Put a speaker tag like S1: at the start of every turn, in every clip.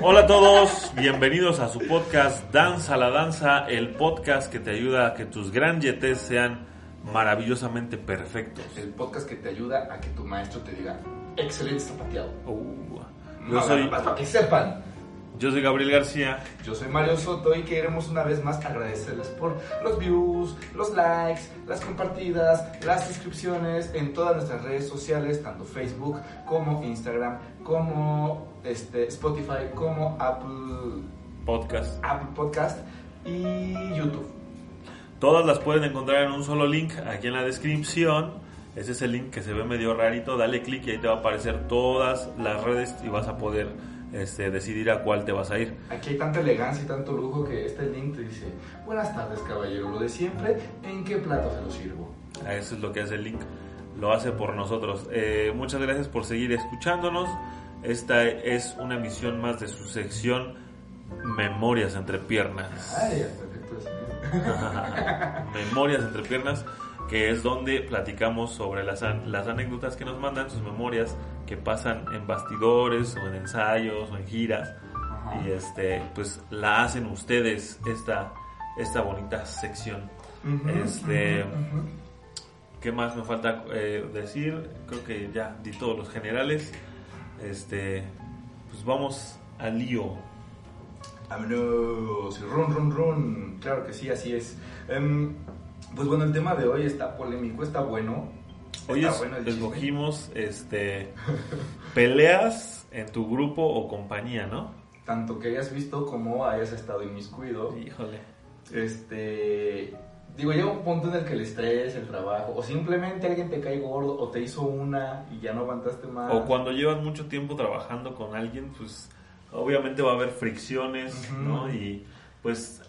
S1: Hola a todos, bienvenidos a su podcast Danza la Danza, el podcast que te ayuda a que tus gran yetes sean maravillosamente perfectos.
S2: El podcast que te ayuda a que tu maestro te diga, excelente zapateado.
S1: Uh,
S2: No,
S1: soy,
S2: para que sepan.
S1: yo soy Gabriel García.
S2: Yo soy Mario Soto y queremos una vez más agradecerles por los views, los likes, las compartidas, las suscripciones en todas nuestras redes sociales, tanto Facebook como Instagram, como este, Spotify, como Apple,
S1: Podcast.
S2: Apple Podcast y YouTube.
S1: Todas las pueden encontrar en un solo link aquí en la descripción. Ese es el link que se ve medio rarito. Dale clic y ahí te va a aparecer todas las redes y vas a poder este, decidir a cuál te vas a ir.
S2: Aquí hay tanta elegancia y tanto lujo que este link te dice, buenas tardes caballero, lo de siempre, ¿en qué plato se lo sirvo?
S1: Eso es lo que hace el link. Lo hace por nosotros. Eh, muchas gracias por seguir escuchándonos. Esta es una emisión más de su sección Memorias entre piernas.
S2: Ay, hasta que
S1: memorias entre piernas, que es donde platicamos sobre las, las anécdotas que nos mandan, sus memorias que pasan en bastidores o en ensayos o en giras.
S2: Ajá.
S1: Y este, pues la hacen ustedes esta, esta bonita sección. Este, ¿Qué más me falta eh, decir? Creo que ya di todos los generales. Este, pues vamos al lío.
S2: Vámonos, run, run, run. Claro que sí, así es. Em, pues bueno, el tema de hoy está polémico, está bueno.
S1: Hoy
S2: Está
S1: es-
S2: bueno el chisme.
S1: escogimos este, peleas en tu grupo o compañía, ¿no?
S2: Tanto que hayas visto como hayas estado inmiscuido.
S1: Híjole.
S2: Este. Digo, llega un punto en el que el estrés, el trabajo, o simplemente alguien te cae gordo o te hizo una y ya no aguantaste más.
S1: O cuando llevas mucho tiempo trabajando con alguien, pues obviamente va a haber fricciones. ¿no? Y pues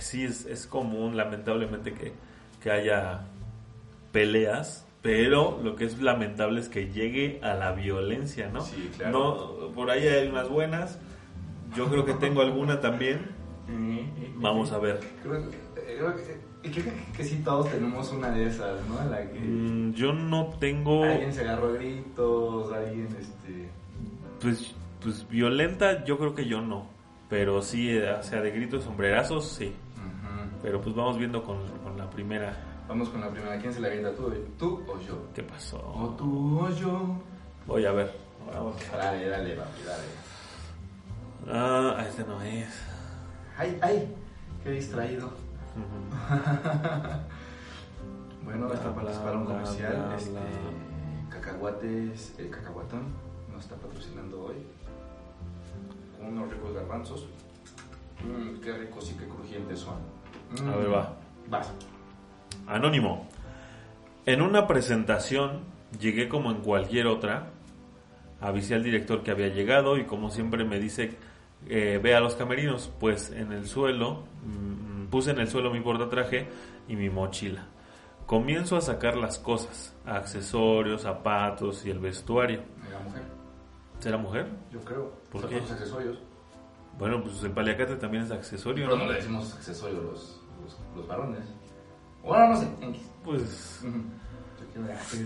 S1: sí, es, es común lamentablemente que, que haya peleas, pero lo que es lamentable es que llegue a la violencia, ¿no?
S2: Sí, claro.
S1: No, por ahí hay unas buenas, yo creo que tengo alguna también, vamos a ver.
S2: Creo, que- creo que, creo que- que sí todos tenemos una de esas, ¿no? En la que
S1: Mm, yo no tengo...
S2: alguien se agarró a gritos, alguien este...
S1: Pues, pues violenta yo creo que yo no. Pero sí, eh, o sea, de gritos sombrerazos, sí. Pero pues vamos viendo con, con la primera.
S2: Vamos con la primera. ¿Quién se la avienta tú? ¿Tú o yo?
S1: ¿Qué pasó?
S2: O tú o yo.
S1: Voy a ver. Vamos.
S2: Dale, dale, papi, dale.
S1: Ah, este no es.
S2: Ay, ay, qué distraído. Bueno, esta
S1: bla,
S2: para un comercial.
S1: bla,
S2: este,
S1: bla.
S2: Cacahuates, el cacahuatón nos está patrocinando hoy. Con unos ricos garbanzos. Mmm, qué ricos y qué crujientes son.
S1: A ver, va.
S2: Vas.
S1: Anónimo. En una presentación llegué como en cualquier otra. Avisé al director que había llegado y como siempre me dice, eh, ve a los camerinos. Pues en el suelo, mm, puse en el suelo mi portatraje y mi mochila. Comienzo a sacar las cosas, accesorios, zapatos y el vestuario.
S2: Era mujer,
S1: ¿Será mujer?
S2: yo creo.
S1: ¿Por
S2: Son
S1: qué?
S2: los accesorios.
S1: Bueno, pues el paliacate también es accesorio,
S2: Pero
S1: ¿no?
S2: no le decimos accesorios los, los, los varones. Bueno, no sé.
S1: Pues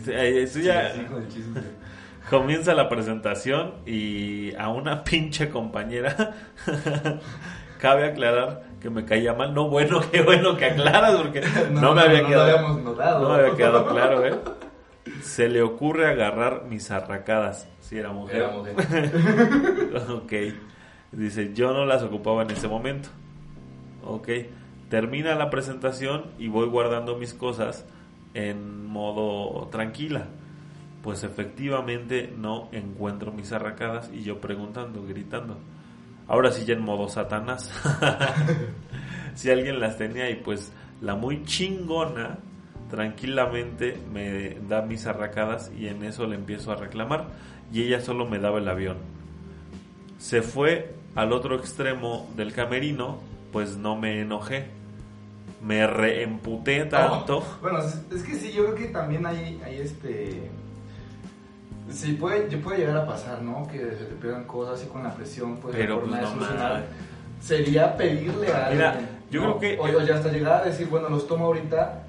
S1: Sí, eso ya-
S2: Sí,
S1: comienza la presentación y a una pinche compañera cabe aclarar que me caía mal. No, bueno, qué bueno que aclaras porque no, me había
S2: no
S1: quedado.
S2: lo habíamos notado.
S1: no me había quedado claro, ¿eh? Se le ocurre agarrar mis arracadas. Si era mujer.
S2: Era mujer.
S1: ok. Dice, yo no las ocupaba en ese momento. Ok. Termina la presentación y voy guardando mis cosas en modo tranquila. Pues efectivamente no encuentro mis arracadas y yo preguntando, gritando. Ahora sí ya en modo Satanás. si alguien las tenía y pues la muy chingona tranquilamente me da mis arracadas y en eso le empiezo a reclamar y ella solo me daba el avión. Se fue al otro extremo del camerino, pues no me enojé. Me reemputé tanto.
S2: Oh, bueno, es, que sí, yo creo que también hay, hay este... Sí, puede, puede llegar a pasar, ¿no? Que se te pierdan cosas y con la presión, pues,
S1: Pero, pues, no
S2: solucionar sería pedirle a alguien.
S1: Yo
S2: ¿no?
S1: creo que-
S2: O, o ya hasta llegar a decir, bueno, los tomo ahorita.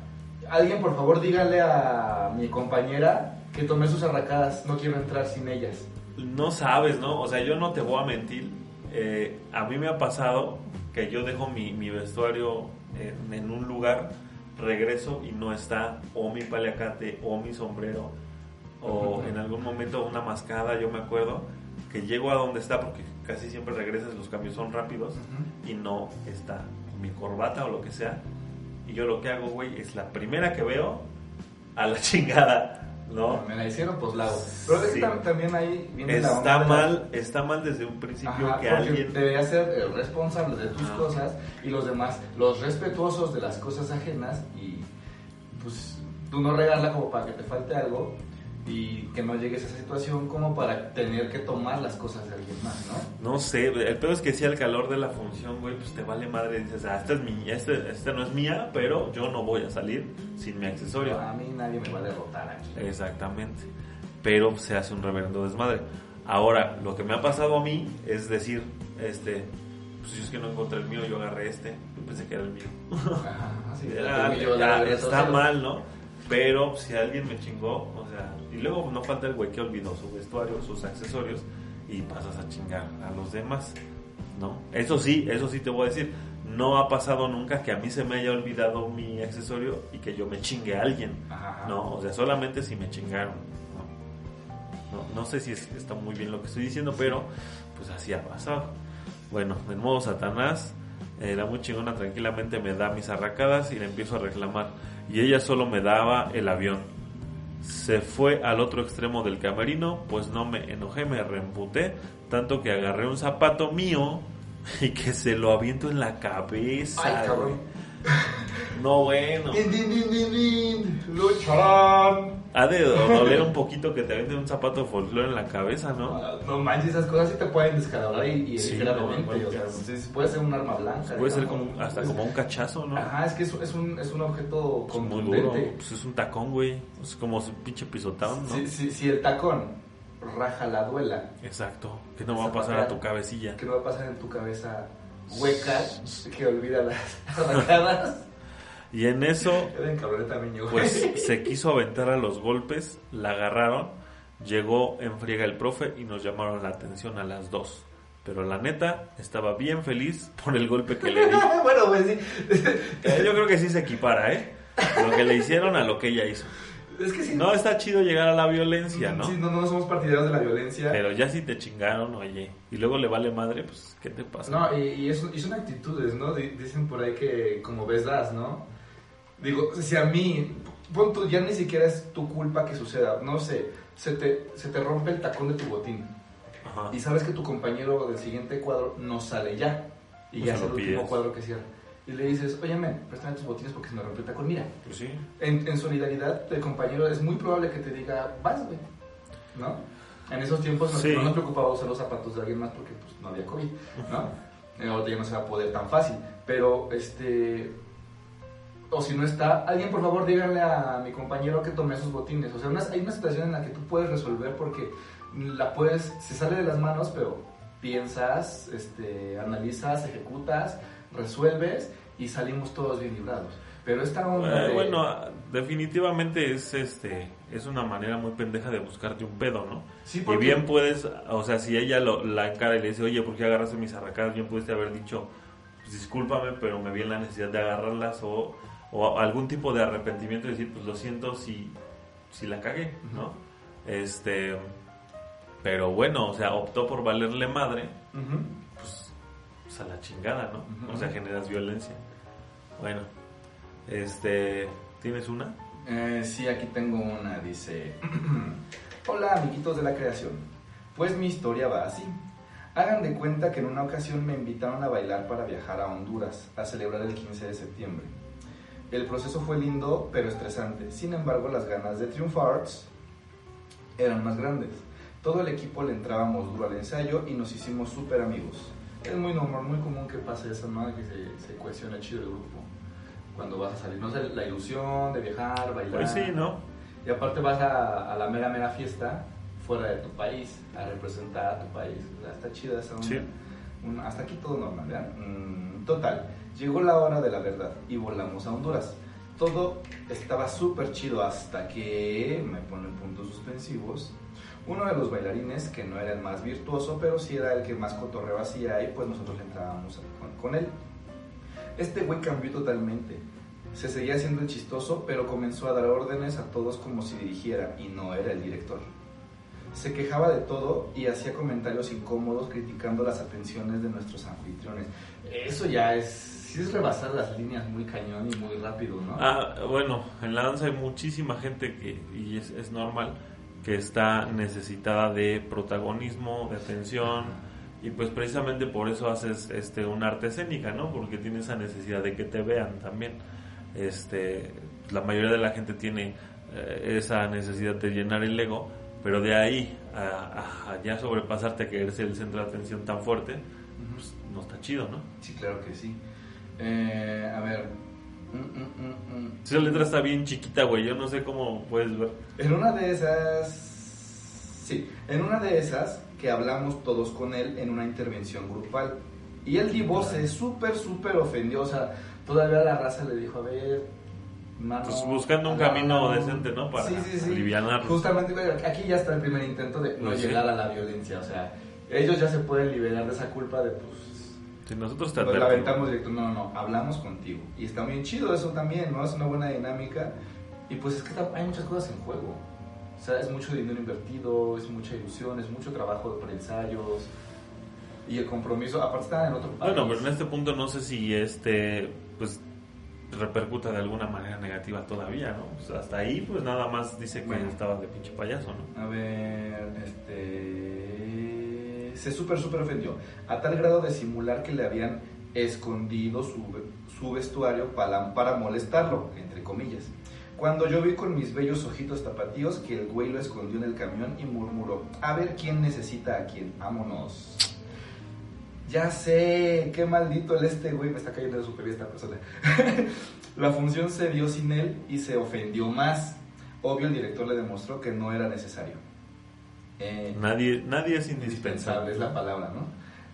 S2: Alguien, por favor, dígale a mi compañera que tomé sus arracadas. No quiero entrar sin ellas.
S1: No sabes, ¿no? O sea, yo no te voy a mentir. Eh, a mí me ha pasado que yo dejo mi, mi vestuario en, en un lugar, regreso y no está o mi paliacate o mi sombrero o en algún momento una mascada, yo me acuerdo que llego a donde está porque casi siempre regresas, los cambios son rápidos y no está mi corbata o lo que sea. Y yo lo que hago, güey, es la primera que veo a la chingada, ¿no?
S2: Me la hicieron, pues la hago. Pero
S1: Sí.
S2: tam- también ahí viene la onda
S1: Está
S2: de la-
S1: mal, está mal desde un principio
S2: Ajá,
S1: que alguien
S2: debería ser el responsable de tus
S1: Ajá.
S2: cosas y los demás los respetuosos de las cosas ajenas y pues tú no regarla como para que te falte algo y que no llegues a esa situación como para tener que tomar las cosas de alguien más, ¿no?
S1: No sé, el pedo es que si al calor de la función, güey, pues te vale madre. Dices, ah, esta es mi, este, este no es mía, pero yo no voy a salir sin mi accesorio.
S2: A mí nadie me va a derrotar aquí.
S1: Exactamente. Pero se hace un reverendo desmadre. Ahora, lo que me ha pasado a mí es decir, este, pues yo es que no encontré el mío, yo agarré este, yo pensé que era el mío. Era-
S2: yo, la- la-
S1: está mal, ¿no? Pero si alguien me chingó, o sea, y luego no falta el güey que olvidó su vestuario, sus accesorios y pasas a chingar a los demás, ¿no? Eso sí, eso sí te voy a decir, no ha pasado nunca que a mí se me haya olvidado mi accesorio y que yo me chingue a alguien,
S2: Ajá.
S1: ¿no? O sea, solamente si me chingaron, ¿no? No, no sé si es- está muy bien lo que estoy diciendo, pero pues así ha pasado. Bueno, en modo Satanás, eh, la muy chingona tranquilamente me da mis arracadas y le empiezo a reclamar. Y ella solo me daba el avión. Se fue al otro extremo del camerino, pues no me enojé, me reemputé, tanto que agarré un zapato mío y que se lo aviento en la cabeza.
S2: Ay.
S1: No, bueno.
S2: Din, din, din, din, din. Lucharán.
S1: Ha de doler un poquito que te avienten un zapato de folclore en la cabeza, ¿no?
S2: Ah, No manches, esas cosas sí te pueden descalabrar y, y
S1: Sí,
S2: herir
S1: no,
S2: o sea, puede ser un arma blanca.
S1: Puede ser
S2: digamos.
S1: como, hasta como un cachazo, ¿no?
S2: Ajá, es que es, es un, es un objeto
S1: Pues muy duro. Pues es un tacón, güey. Es como su pinche pisotón, ¿no?
S2: Si, si, si el tacón raja la duela,
S1: Exacto. Que no va a pasar a tu cabecilla.
S2: ¿qué no va a pasar en tu cabeza hueca que olvida las arrancadas?
S1: Y en eso, pues se quiso aventar a los golpes, la agarraron, llegó en friega el profe y nos llamaron la atención a las dos. Pero la neta, estaba bien feliz por el golpe que le di.
S2: bueno, pues sí.
S1: Eh, Yo creo que sí se equipara, ¿eh? Lo que le hicieron a lo que ella hizo.
S2: Es que sí.
S1: No está chido llegar a la violencia, ¿no?
S2: Sí, no, no somos partidarios de la violencia.
S1: Pero ya si te chingaron, oye, y luego le vale madre, pues, ¿qué te pasa?
S2: No, y, y, es- y son actitudes, ¿no? Di- Dicen por ahí que como ves das, ¿no? Digo, si a mí, pon tú, ya ni siquiera es tu culpa que suceda, no sé, se te, se te rompe el tacón de tu botín
S1: Ajá.
S2: y sabes que tu compañero del siguiente cuadro no sale ya y
S1: Pues
S2: ya es el último
S1: pides.
S2: cuadro que cierra. Y le dices, oye, men, préstame tus botines porque se me rompió el tacón. Mira,
S1: Pues sí.
S2: en, en solidaridad, el compañero es muy probable que te diga, vas, güey, ¿no? En esos tiempos no-
S1: Sí.
S2: no nos preocupaba usar los zapatos de alguien más porque pues, no había COVID, ¿no? Eh, Ahorita ya no se va a poder tan fácil, pero este... O si no está, alguien por favor díganle a mi compañero que tome sus botines. O sea, hay una situación en la que tú puedes resolver porque la puedes, se sale de las manos, pero piensas, este, analizas, ejecutas, resuelves y salimos todos bien librados. Pero esta onda
S1: Eh,
S2: de-
S1: bueno, definitivamente es este es una manera muy pendeja de buscarte un pedo, ¿no?
S2: Sí,
S1: Y
S2: porque-
S1: bien puedes, o sea, si ella lo, la encara y le dice, oye, ¿por qué agarraste mis arracadas? Bien pudiste haber dicho, pues discúlpame, pero me vi en la necesidad de agarrarlas o, o algún tipo de arrepentimiento y decir, pues lo siento si, si la cagué, ¿no? Este, pero bueno, o sea, optó por valerle madre, pues, pues a la chingada, ¿no? O sea, generas violencia. Bueno, este, ¿tienes una?
S2: Eh, sí, aquí tengo una, dice, hola amiguitos de la creación, pues mi historia va así. Hagan de cuenta que en una ocasión me invitaron a bailar para viajar a Honduras a celebrar el 15 de septiembre. El proceso fue lindo, pero estresante. Sin embargo, las ganas de triunfar eran más grandes. Todo el equipo le entrábamos duro al ensayo y nos hicimos súper amigos. Es muy normal, muy común que pase eso, ¿no? Que se, se cohesione chido el grupo cuando vas a salir. No sé, la ilusión de viajar, bailar.
S1: Pues sí, ¿no?
S2: Y aparte vas a, a la mera, mera fiesta fuera de tu país, a representar a tu país. O sea, está chida esa onda.
S1: Sí.
S2: Un- hasta aquí todo normal, ¿verdad? Mm, total, llegó la hora de la verdad y volamos a Honduras. Todo estaba súper chido hasta que me ponen puntos suspensivos. Uno de los bailarines, que no era el más virtuoso, pero sí era el que más cotorreo hacía y pues nosotros le entrábamos con, él. Este güey cambió totalmente. Se seguía siendo el chistoso, pero comenzó a dar órdenes a todos como si dirigiera y no era el director. Se quejaba de todo y hacía comentarios incómodos criticando las atenciones de nuestros anfitriones. Eso ya es, sí es rebasar las líneas muy cañón y muy rápido, ¿no?
S1: Ah, bueno, en la danza hay muchísima gente que, y es, normal, que está necesitada de protagonismo, de atención, y pues precisamente por eso haces este una arte escénica, ¿no? Porque tiene esa necesidad de que te vean también. Este, la mayoría de la gente tiene eh, esa necesidad de llenar el ego, pero de ahí a, a- a ya sobrepasarte a querer ser el centro de atención tan fuerte, pues no está chido, ¿no?
S2: Sí, claro que sí. Eh, a ver. Mm, mm, mm, mm.
S1: Esa letra está bien chiquita, güey, yo no sé cómo puedes ver.
S2: En una de esas. Sí, en una de esas que hablamos todos con él en una intervención grupal. Y el Divo se súper, súper ofendió. O sea, todavía la raza le dijo: A ver, mano.
S1: Pues buscando un
S2: no,
S1: camino
S2: no".
S1: decente, ¿no? Para
S2: Sí, sí, sí. Justamente, aquí ya está el primer intento de no
S1: Pues
S2: llegar a la violencia. O sea, ellos ya se pueden liberar de esa culpa de, pues.
S1: Si nosotros te
S2: Nos la aventamos directo, no, no, no, hablamos contigo. Y está bien chido eso también, ¿no? Es una buena dinámica. Y pues es que hay muchas cosas en juego. O sea, es mucho dinero invertido, es mucha ilusión, es mucho trabajo de ensayos Y el compromiso, aparte están en otro país.
S1: Bueno, pero en este punto no sé si este, pues, repercuta de alguna manera negativa todavía, ¿no? O sea, hasta ahí, pues nada más dice que
S2: Bueno.
S1: estaba de pinche payaso, ¿no?
S2: A ver, este. Se súper, súper ofendió. A tal grado de simular que le habían escondido su, su vestuario para, para molestarlo, entre comillas. Cuando yo vi con mis bellos ojitos tapatíos que el güey lo escondió en el camión y murmuró: A ver quién necesita a quién, vámonos. Ya sé, qué maldito el este güey, me está cayendo de super bien esta persona. La función se dio sin él y se ofendió más. Obvio, el director le demostró que no era necesario. Eh,
S1: Nadie, nadie es
S2: indispensable
S1: indispensable.
S2: es la palabra, ¿no?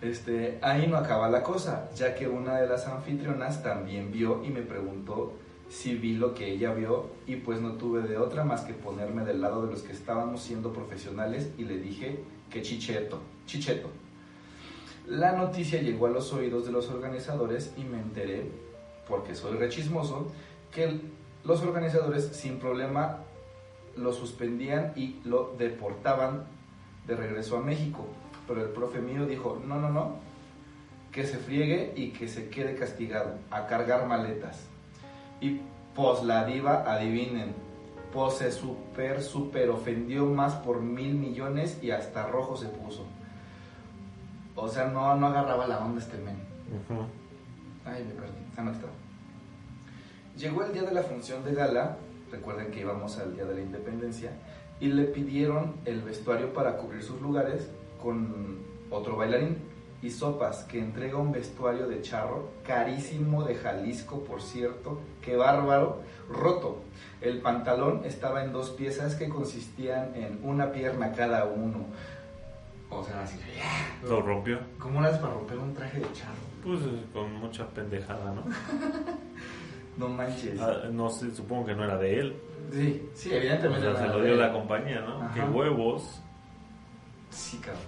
S2: Este, ahí no acaba la cosa, ya que una de las anfitrionas también vio y me preguntó si vi lo que ella vio y pues no tuve de otra más que ponerme del lado de los que estábamos siendo profesionales y le dije que chicheto, chicheto. La noticia llegó a los oídos de los organizadores y me enteré, porque soy rechismoso, que los organizadores sin problema lo suspendían y lo deportaban de regreso a México. Pero el profe mío dijo, no, no, no, que se friegue y que se quede castigado, a cargar maletas. Y pues la diva, adivinen, pues se super, super ofendió más por mil millones y hasta rojo se puso. O sea, no, no agarraba la onda este men.
S1: Ujú.
S2: Ay, me perdí. Ah, no. Llegó el día de la función de gala, recuerden que íbamos al día de la independencia, y le pidieron el vestuario para cubrir sus lugares con otro bailarín y Sopas, que entrega un vestuario de charro carísimo de Jalisco, por cierto, qué bárbaro, roto. El pantalón estaba en dos piezas que consistían en una pierna cada uno. O sea, así,
S1: Lo rompió.
S2: ¿cómo las para romper un traje de charro?
S1: Pues con mucha pendejada, ¿no?
S2: No manches.
S1: Ah, no sé, supongo que no era de él.
S2: Sí, sí,
S1: O
S2: evidentemente.
S1: sea,
S2: no
S1: se lo dio la compañía, ¿no?
S2: Ajá.
S1: Qué huevos.
S2: Sí, cabrón.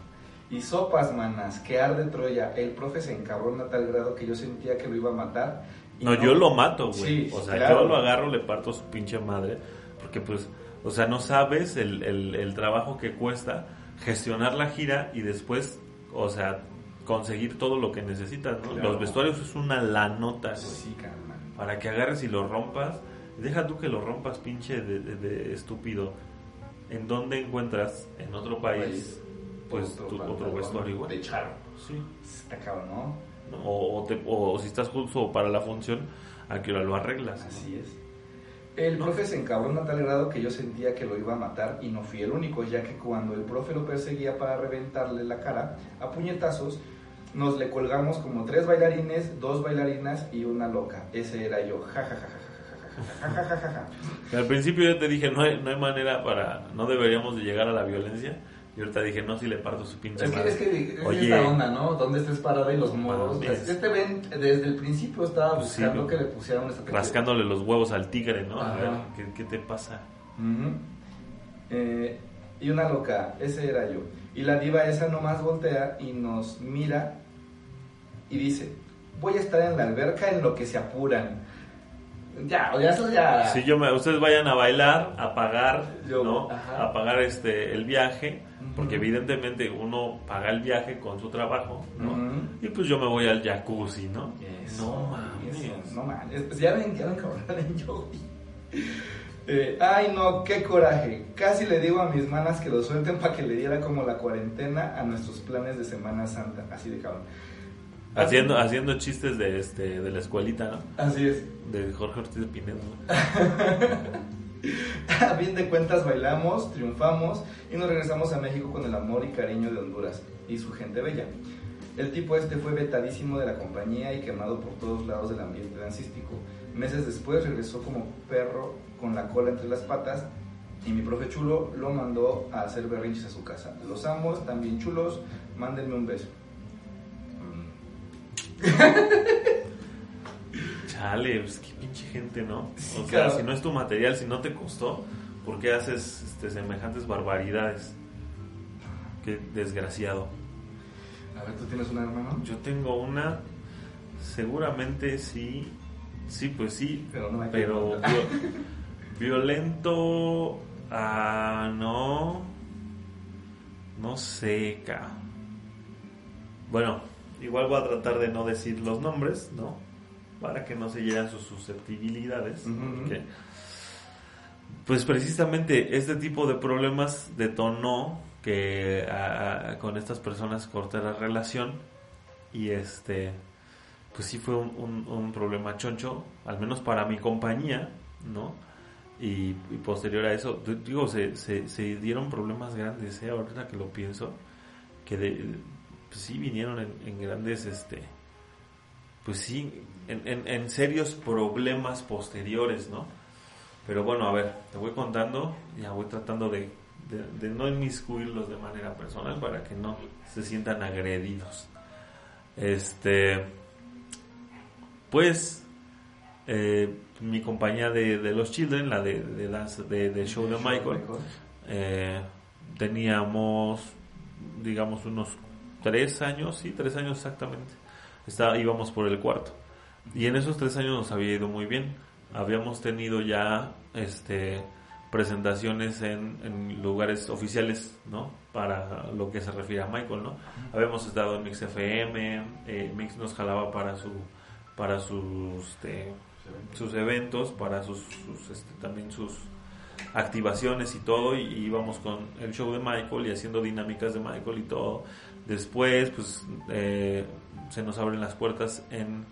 S2: Y sopas, manas, que arde Troya. El profe se encabrona a tal grado que yo sentía que lo iba a matar.
S1: No, yo lo mato, güey.
S2: Sí,
S1: o sea,
S2: claro.
S1: yo lo agarro, le parto su pinche madre. Porque, pues, o sea, no sabes el, el, el trabajo que cuesta gestionar la gira y después, o sea, conseguir todo lo que necesitas, ¿no?
S2: Claro.
S1: Los vestuarios es una lanota, güey.
S2: Sí.
S1: Para que agarres y lo rompas. Deja tú que lo rompas, pinche de, de- de estúpido. ¿En dónde encuentras, en otro país, pues,
S2: Otro
S1: tu- otro vestuario igual?
S2: De charro.
S1: Sí.
S2: Está cabrón, ¿no?
S1: O, o te- o si estás justo para la función, a hora lo arreglas.
S2: Así es. El profe se encabrona a tal grado que yo sentía que lo iba a matar y no fui el único, ya que cuando el profe lo perseguía para reventarle la cara a puñetazos, nos le colgamos como tres bailarines, dos bailarinas y una loca. Ese era yo. Ja, ja, ja, ja, ja, ja, ja,
S1: Al principio yo te dije, no hay, no hay manera para, no deberíamos de llegar a la violencia, y ahorita dije, no, si le parto su pinche
S2: Es que, es que es
S1: Oye.
S2: esta onda, ¿no? Donde estés parada y los modos. Este ven desde el principio estaba
S1: Pues sí,
S2: buscando que le pusieran esta
S1: rascándole los huevos al tigre, ¿no? A ver, ¿qué, qué te pasa?
S2: Eh, y una loca, ese era yo. Y la diva esa nomás voltea y nos mira y dice, voy a estar en la alberca en lo que se apuran. Ya, o ya eso ya...
S1: Si yo me, ustedes vayan a bailar, a pagar,
S2: Yo,
S1: ¿no?
S2: ajá.
S1: A pagar este el viaje, porque evidentemente uno paga el viaje con su trabajo, ¿no? Y pues yo me voy al jacuzzi, ¿no?
S2: Eso,
S1: no mames.
S2: no mames. Pues ya ven, ya ven cabrón en yo. Eh, ay no, qué coraje. Casi le digo a mis manas que lo suelten para que le diera como la cuarentena a nuestros planes de Semana Santa. Así de cabrón.
S1: Haciendo, haciendo chistes de este de la escuelita, ¿no?
S2: Así es.
S1: De Jorge Ortiz de Pinedo.
S2: A fin de cuentas bailamos, triunfamos y nos regresamos a México con el amor y cariño de Honduras y su gente bella. El tipo este fue vetadísimo de la compañía y quemado por todos lados del ambiente dancístico. Meses después regresó como perro con la cola entre las patas y mi profe chulo lo mandó a hacer berrinches a su casa. Los amo, están bien chulos, mándenme un beso.
S1: Chale, pues qué pinche gente, ¿no?
S2: Sí,
S1: o sea,
S2: claro.
S1: si no es tu material, si no te costó, ¿por qué haces este, semejantes barbaridades? Qué desgraciado.
S2: A ver, ¿tú tienes un hermano?
S1: Yo tengo una, seguramente sí, sí, pues sí,
S2: Pero no me
S1: pero violento, ah, no, no sé, ca. Bueno, igual voy a tratar de no decir los nombres, ¿no? Para que no se lleguen sus susceptibilidades. Porque, pues precisamente este tipo de problemas detonó que a- a- con estas personas corté la relación y este pues sí fue un, un- un problema choncho al menos para mi compañía no y, y posterior a eso digo se, se, se dieron problemas grandes ¿eh? ahorita que lo pienso que de, pues sí vinieron en, en grandes este pues sí en, en, en serios problemas posteriores no pero bueno, a ver, te voy contando, ya voy tratando de, de, de no inmiscuirlos de manera personal para que no se sientan agredidos. Este, pues, eh, mi compañía de, de los Children, la de, de, de, de show de Michael, eh, teníamos, digamos, unos tres años, sí, tres años exactamente. Está, íbamos por el cuarto. Y en esos tres años nos había ido muy bien. Habíamos tenido ya este presentaciones en, en lugares oficiales, ¿no? Para lo que se refiere a Michael, ¿no? Habíamos estado en Mix FM, eh, Mix nos jalaba para su para sus este, sus eventos, para sus, sus, este, también sus activaciones y todo, y, y íbamos con el show de Michael y haciendo dinámicas de Michael y todo. Después, pues, eh, se nos abren las puertas en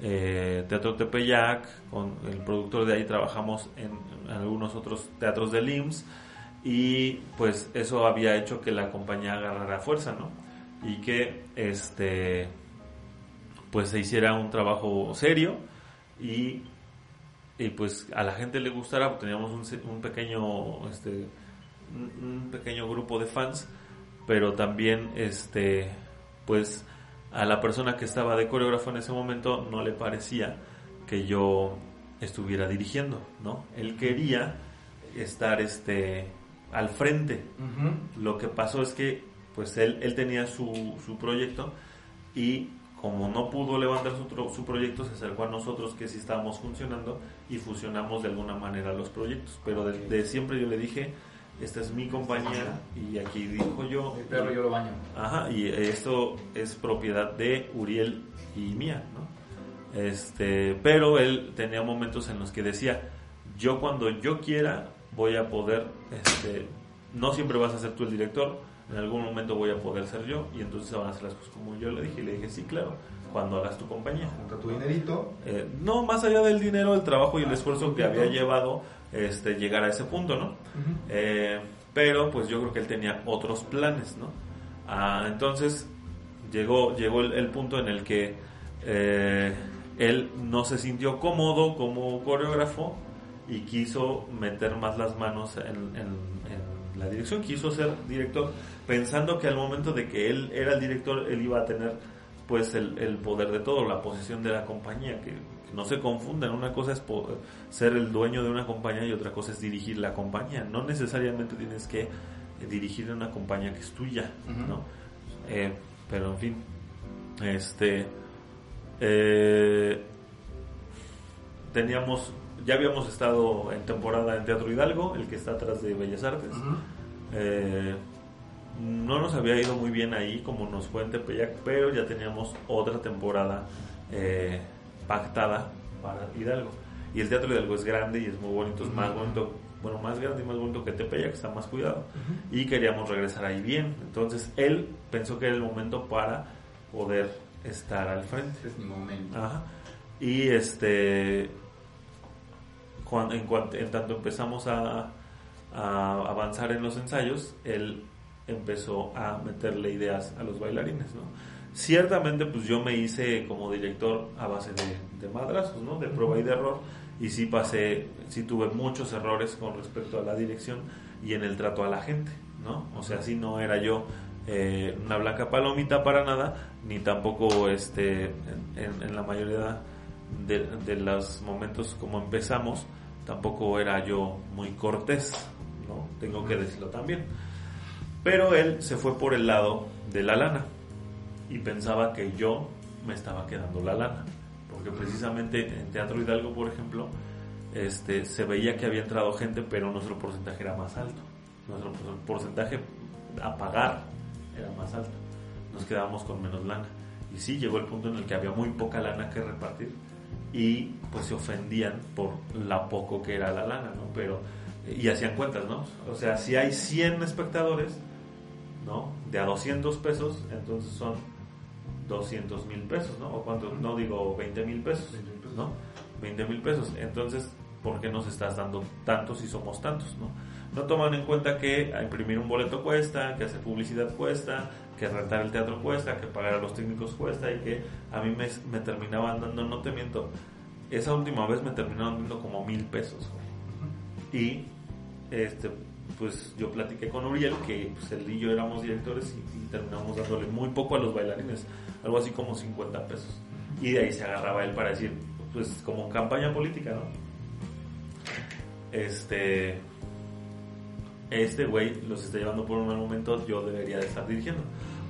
S1: eh, Teatro Tepeyac, con el productor de ahí trabajamos en, algunos otros teatros del IMSS, y pues eso había hecho que la compañía agarrara fuerza, ¿no? Y que este pues se hiciera un trabajo serio y, y pues a la gente le gustara, teníamos un, un pequeño este un, un pequeño grupo de fans, pero también este pues a la persona que estaba de coreógrafo en ese momento no le parecía que yo estuviera dirigiendo, ¿no? Él quería estar este al frente. Lo que pasó es que pues él, él tenía su, su proyecto y como no pudo levantar su, su proyecto se acercó a nosotros que sí estábamos funcionando y fusionamos de alguna manera los proyectos. Pero de, de siempre yo le dije esta es mi compañía y aquí dijo yo
S2: Mi perro yo lo baño.
S1: Ajá, y esto es propiedad de Uriel y mía, ¿no? Este, pero él tenía momentos en los que decía, yo cuando yo quiera voy a poder, este, no siempre vas a ser tú el director, en algún momento voy a poder ser yo y entonces van a hacer las cosas como yo le dije. Y le dije, sí, claro, cuando hagas tu compañía.
S2: Junta tu dinerito.
S1: Eh, no, más allá del dinero, el trabajo y el esfuerzo que había llevado este, llegar a ese punto, ¿no? Eh, pero pues yo creo que él tenía otros planes, ¿no? Ah, entonces llegó, llegó el, punto en el que eh, él no se sintió cómodo como coreógrafo y quiso meter más las manos en, la dirección, quiso ser director, pensando que al momento de que él era el director, él iba a tener pues el, el poder de todo, la posición de la compañía, que, no se confundan, una cosa es ser el dueño de una compañía y otra cosa es dirigir la compañía, no necesariamente tienes que dirigir una compañía que es tuya, ¿no? Eh, pero en fin, este, eh, teníamos, ya habíamos estado en temporada en Teatro Hidalgo, el que está atrás de Bellas Artes. Eh, no nos había ido muy bien ahí como nos fue en Tepeyac, pero ya teníamos otra temporada eh, pactada para Hidalgo. Y el Teatro Hidalgo es grande y es muy bonito, es más bonito, bueno, más grande y más bonito que Tepeyac, está más cuidado. Y queríamos regresar ahí bien. Entonces él pensó que era el momento para poder estar al frente.
S2: Es mi momento.
S1: Y este, cuando, en, cuanto, en tanto empezamos a, a avanzar en los ensayos, él empezó a meterle ideas a los bailarines, ¿no? Ciertamente, pues yo me hice como director a base de, de madrazos, ¿no? De prueba y de error. Y sí pasé, sí tuve muchos errores con respecto a la dirección y en el trato a la gente, ¿no? O sea, sí no era yo eh, una blanca palomita para nada, ni tampoco este, en, la mayoría de, de, los momentos como empezamos, tampoco era yo muy cortés, ¿no? Tengo que decirlo también. Pero él se fue por el lado de la lana y pensaba que yo me estaba quedando la lana. Porque precisamente en Teatro Hidalgo, por ejemplo, este, se veía que había entrado gente, pero nuestro porcentaje era más alto. Nuestro porcentaje a pagar era más alta. Nos quedábamos con menos lana. Y sí, llegó el punto en el que había muy poca lana que repartir y pues se ofendían por la poco que era la lana, ¿no? Pero, y hacían cuentas, ¿no? O sea, si hay 100 espectadores, ¿no? De a 200 pesos, entonces son 200 mil pesos, ¿no? O cuánto, no digo 20 mil pesos, ¿no? 20 mil pesos. Entonces, ¿por qué nos estás dando tantos si somos tantos, ¿no? no toman en cuenta que imprimir un boleto cuesta, que hacer publicidad cuesta, que rentar el teatro cuesta, que pagar a los técnicos cuesta y que a mí me, me terminaban dando, no te miento, esa última vez me terminaron dando como mil pesos. Y este, pues yo platiqué con Uriel que pues, él y yo éramos directores y, terminamos dándole muy poco a los bailarines, algo así como 50 pesos. Y de ahí se agarraba él para decir, pues como campaña política, ¿no? Este, este güey los está llevando por un mal momento, yo debería de estar dirigiendo.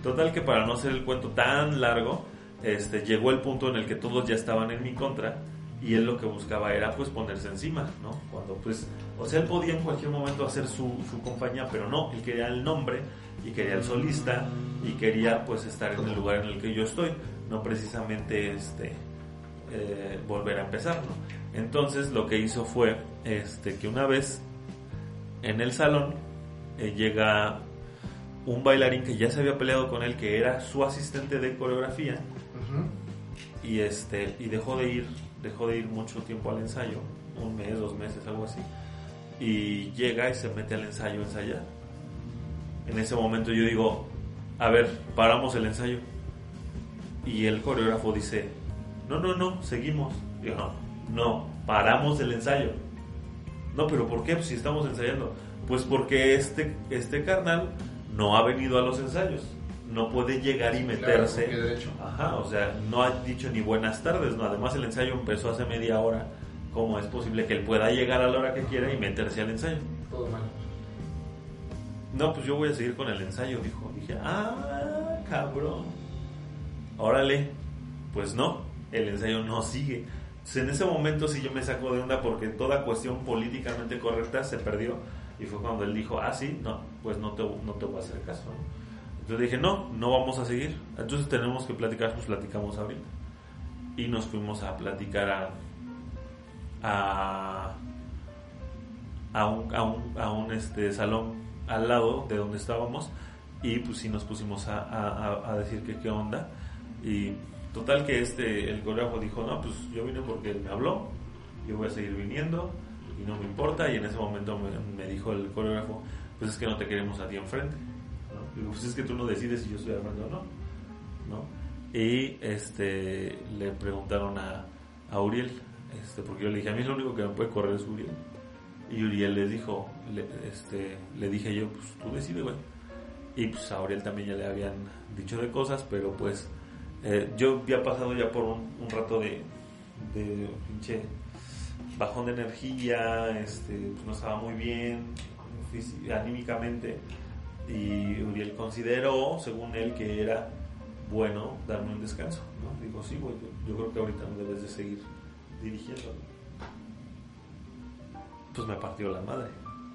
S1: Total que para no hacer el cuento tan largo, este, llegó el punto en el que todos ya estaban en mi contra y él lo que buscaba era pues ponerse encima, ¿no? Cuando pues, o sea, él podía en cualquier momento hacer su, su compañía, pero no, él quería el nombre y quería el solista y quería pues estar en el lugar en el que yo estoy, no precisamente este, eh, volver a empezar, ¿no? Entonces lo que hizo fue este, que una vez en el salón eh, llega un bailarín que ya se había peleado con él, que era su asistente de coreografía, y este y dejó de ir, dejó de ir mucho tiempo al ensayo, un mes, dos meses, algo así, y llega y se mete al ensayo a ensayar. En ese momento yo digo, a ver, paramos el ensayo. Y el coreógrafo dice, no, no, no, seguimos. yo, no, no, paramos el ensayo no, pero ¿por qué? Pues si estamos ensayando. Pues porque este, este carnal no ha venido a los ensayos. No puede llegar y meterse. Ajá, o sea, no ha dicho ni buenas tardes, ¿no? Además el ensayo empezó hace media hora. ¿Cómo es posible que él pueda llegar a la hora que quiera y meterse al ensayo?
S2: Todo mal.
S1: No, pues yo voy a seguir con el ensayo, dijo. Dije, ah, cabrón. Órale. Pues no, el ensayo no sigue en ese momento sí yo me saco de onda porque toda cuestión políticamente correcta se perdió y fue cuando él dijo, ah, sí, no, pues no te, no te voy a hacer caso. Entonces dije, no, no vamos a seguir. Entonces tenemos que platicar, pues platicamos ahorita. Y nos fuimos a platicar a, a, a un, a un, a un este, salón al lado de donde estábamos y pues sí nos pusimos a, a, a decir que qué onda. Y total que este, el coreógrafo dijo, no, pues yo vine porque él me habló, yo voy a seguir viniendo y no me importa. Y en ese momento me, me dijo el coreógrafo, pues es que no te queremos a ti enfrente. ¿no? Digo, pues es que tú no decides si yo estoy hablando o no. ¿no? Y este, le preguntaron a, a Uriel, este, porque yo le dije, a mí lo único que me puede correr es Uriel. Y Uriel les dijo, le, este, le dije yo, pues tú decides, güey. Y pues a Uriel también ya le habían dicho de cosas, pero pues eh, yo había pasado ya por un, un rato de, de pinche bajón de energía, este, pues no estaba muy bien anímicamente y Uriel consideró, según él, que era bueno darme un descanso, ¿no? Digo, sí, güey, yo, yo creo que ahorita no debes de seguir dirigiendo. Pues me partió la madre,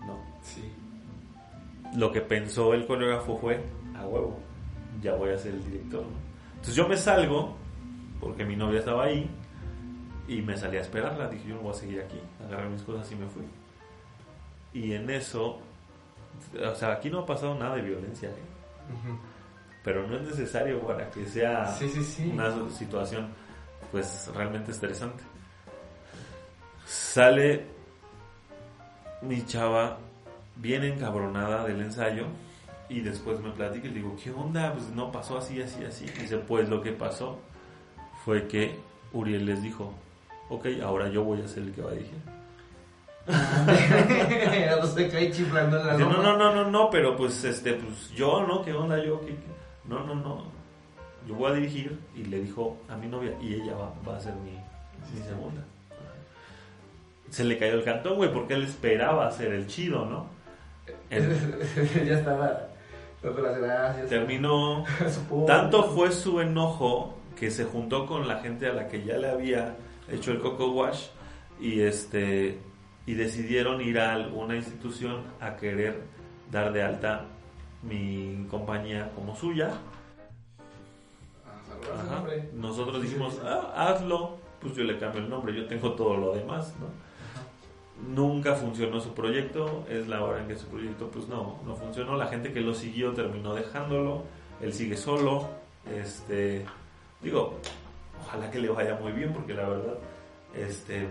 S1: ¿no?
S2: Sí.
S1: Lo que pensó el coreógrafo fue, a huevo, ya voy a ser el director, ¿no? Entonces yo me salgo, porque mi novia estaba ahí, y me salí a esperarla. Dije, yo no voy a seguir aquí. Agarré mis cosas y me fui. Y en eso, o sea, aquí no ha pasado nada de violencia, ¿eh? Pero no es necesario para que sea
S2: Sí, sí, sí.
S1: una situación pues realmente estresante. Sale mi chava bien encabronada del ensayo y después me platica y le digo, ¿qué onda? Pues no pasó así, así, así. Y dice, pues lo que pasó fue que Uriel les dijo, ok, ahora yo voy a ser el que va a dirigir.
S2: la
S1: no, no, no, no, no, pero pues este, pues yo, ¿no? ¿Qué onda yo? No, no, no. Yo voy a dirigir y le dijo a mi novia y ella va, va a ser mi, mi segunda. Se le cayó el cantón, güey, porque él esperaba ser el chido, ¿no? El-
S2: ya estaba dando las gracias.
S1: terminó. Tanto fue su enojo que se juntó con la gente a la que ya le había hecho el coco wash y este y decidieron ir a alguna institución a querer dar de alta mi compañía como suya.
S2: Ah,
S1: Ajá. Nosotros dijimos. "Ah, hazlo, pues yo le cambio el nombre, yo tengo todo lo demás, ¿no? Nunca funcionó su proyecto, es la hora en que su proyecto pues no, no funcionó, la gente que lo siguió terminó dejándolo, él sigue solo, este, digo, ojalá que le vaya muy bien porque la verdad, este,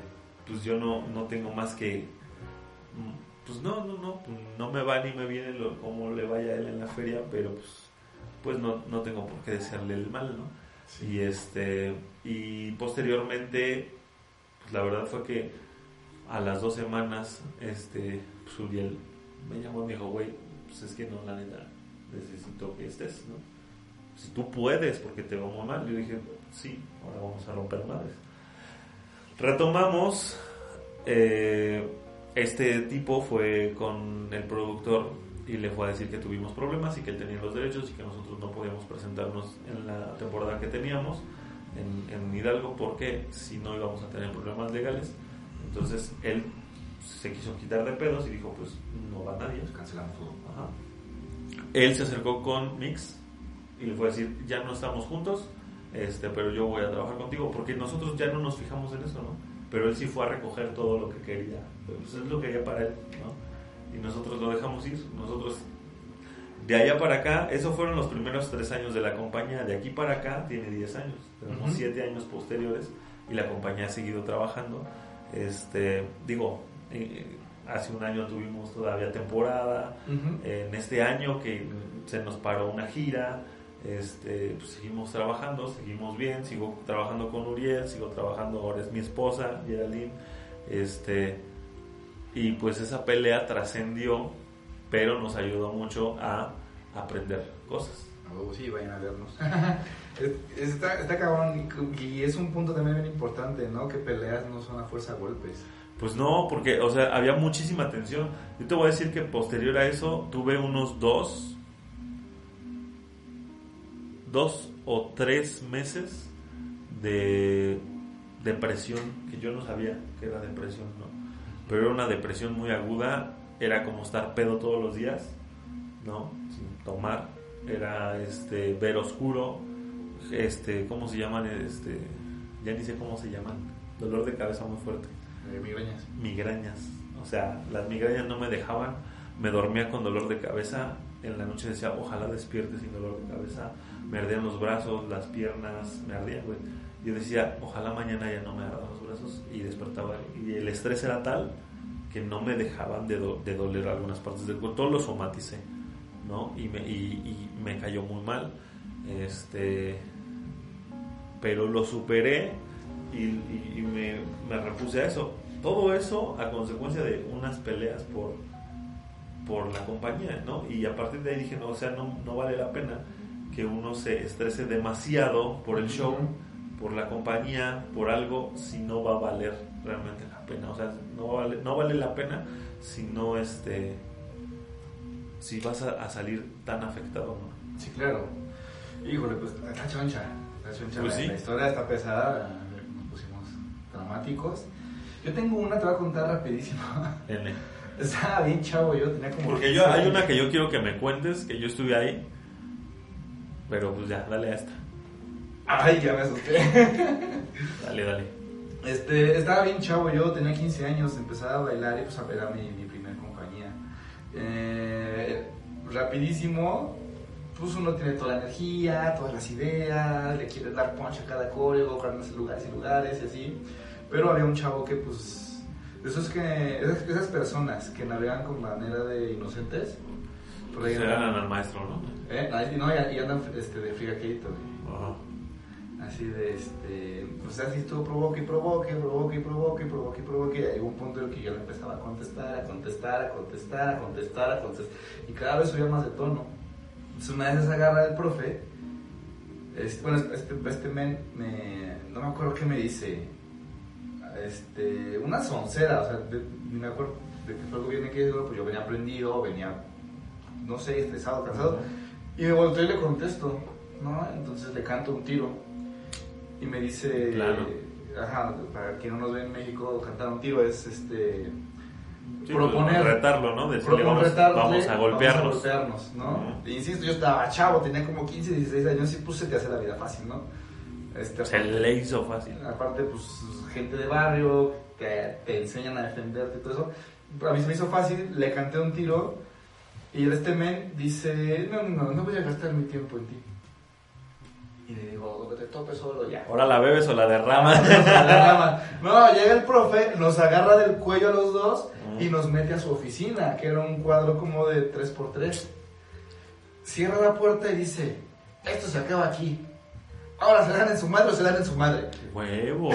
S1: pues yo no, no tengo más que, pues no, no, no, pues no me va ni me viene lo, como le vaya a él en la feria, pero pues, pues no, no tengo por qué desearle el mal, ¿no? Y este y posteriormente pues la verdad fue que a las dos semanas este pues, Uriel me llamó y me dijo, güey, pues es que no, la neta, necesito que estés, ¿no? Si tú puedes, porque te va muy mal. Yo dije, sí, ahora vamos a romper madres. Retomamos. eh, este tipo fue con el productor y le fue a decir que tuvimos problemas y que él tenía los derechos y que nosotros no podíamos presentarnos en la temporada que teníamos en, en Hidalgo porque si no íbamos a tener problemas legales. Entonces él se quiso quitar de pedos y dijo, pues no va nadie.
S2: Cancelamos todo.
S1: Ajá. Él se acercó con Mix y le fue a decir, ya no estamos juntos, este, pero yo voy a trabajar contigo, porque nosotros ya no nos fijamos en eso, ¿no? Pero él sí fue a recoger todo lo que quería, pues es lo que quería para él, ¿no? Y nosotros lo dejamos ir, nosotros de allá para acá, esos fueron los primeros tres años de la compañía, de aquí para acá tiene 10 años, tenemos
S2: Ujú.
S1: siete años posteriores y la compañía ha seguido trabajando, este, digo, eh, hace un año tuvimos todavía temporada,
S2: Ujú.
S1: en este año que se nos paró una gira, este, pues seguimos trabajando, seguimos bien, sigo trabajando con Uriel, sigo trabajando, ahora es mi esposa, Geraldine, este, y pues esa pelea trascendió, pero nos ayudó mucho a aprender cosas.
S2: Huevo, sí, vayan a vernos. Es- está, está cabrón y, es un punto también bien importante, ¿no? Que peleas no son a fuerza golpes.
S1: Pues no, porque, o sea, había muchísima tensión. Yo te voy a decir que posterior a eso tuve unos dos, dos o tres meses de depresión que yo no sabía que era depresión, ¿no? Pero era una depresión muy aguda, era como estar pedo todos los días, ¿no? Sin tomar, era este ver oscuro, este, ¿cómo se llaman? Este, ya ni sé cómo se llaman, dolor de cabeza muy fuerte
S2: Eh, migrañas.
S1: migrañas. O sea, las migrañas no me dejaban me dormía con dolor de cabeza, en la noche decía, ojalá despierte sin dolor de cabeza, me ardían los brazos, las piernas, me ardían, güey. Yo decía, ojalá mañana ya no me ardan los brazos y despertaba. Y el estrés era tal que no me dejaban de, de doler algunas partes del cuerpo, todo lo somaticé, ¿no? Y me, y, me cayó muy mal, este, pero lo superé y, me, repuse a eso. Todo eso a consecuencia de unas peleas por por la compañía, ¿no? Y a partir de ahí dije, no, o sea, no, no vale la pena que uno se estrese demasiado por el show, por la compañía, por algo, si no va a valer realmente la pena. O sea, no vale, no vale la pena si no, este, si vas a, salir tan afectado, ¿no?
S2: Sí, claro. Híjole, pues está choncha, está choncha. Pues la, historia está pesada, nos pusimos dramáticos. Yo tengo una, te voy a contar rapidísimo. Estaba bien chavo, yo tenía como.
S1: Porque yo, hay una que yo quiero que me cuentes, que yo estuve ahí. Pero pues ya, dale a esta.
S2: Ay, ya me asusté.
S1: dale, dale.
S2: Este, estaba bien chavo, yo tenía 15 años, empezaba a bailar y pues a ver a mi, mi primer compañía. Eh, rapidísimo, pues uno tiene toda la energía, todas las ideas, le quiere dar punch a cada coreo, conocer lugares y lugares y así. Pero había un chavo que pues eso es que esas, personas que navegan con manera de inocentes,
S1: por ahí andan, al maestro, ¿no?
S2: ¿Eh? No, y, andan este, de frigaquito, Así de, este, pues así estuvo provoque y provoque, provoque y provoque, provoque y provoque. Y llegó un punto en el que yo le empezaba a contestar, a contestar, a contestar, a contestar, a contestar. Y cada vez subía más de tono. Entonces una vez se agarra el profe, bueno, este, este men, me, no me acuerdo qué me dice este, una soncera, o sea, me acuerdo de que fue algo bien que pues yo venía aprendido, venía, no sé, estresado, cansado, y me volteo y le contesto, ¿no? Entonces le canto un tiro, y me dice, claro. ajá, para quien no nos ve en México, cantar un tiro es, este,
S1: proponer retarlo, ¿no? Decirle, vamos, vamos, a golpearnos.
S2: Vamos a golpearnos ¿no? Insisto, yo estaba chavo, tenía como 15, 16 años y pues se te hace la vida fácil, ¿no?
S1: Este, se le hizo fácil.
S2: Aparte, pues gente de barrio que te enseñan a defenderte y todo eso. A mí se me hizo fácil, le canté un tiro y este men dice, no, no, no voy a gastar mi tiempo en ti. Y le digo, te tope solo ya.
S1: Ahora la bebes o la derramas.
S2: No, llega el profe, nos agarra del cuello a los dos y nos mete a su oficina, que era un cuadro como de 3x3. Cierra la puerta y dice, esto se acaba aquí. Ahora se dan en su madre o se dan en su madre.
S1: Huevo.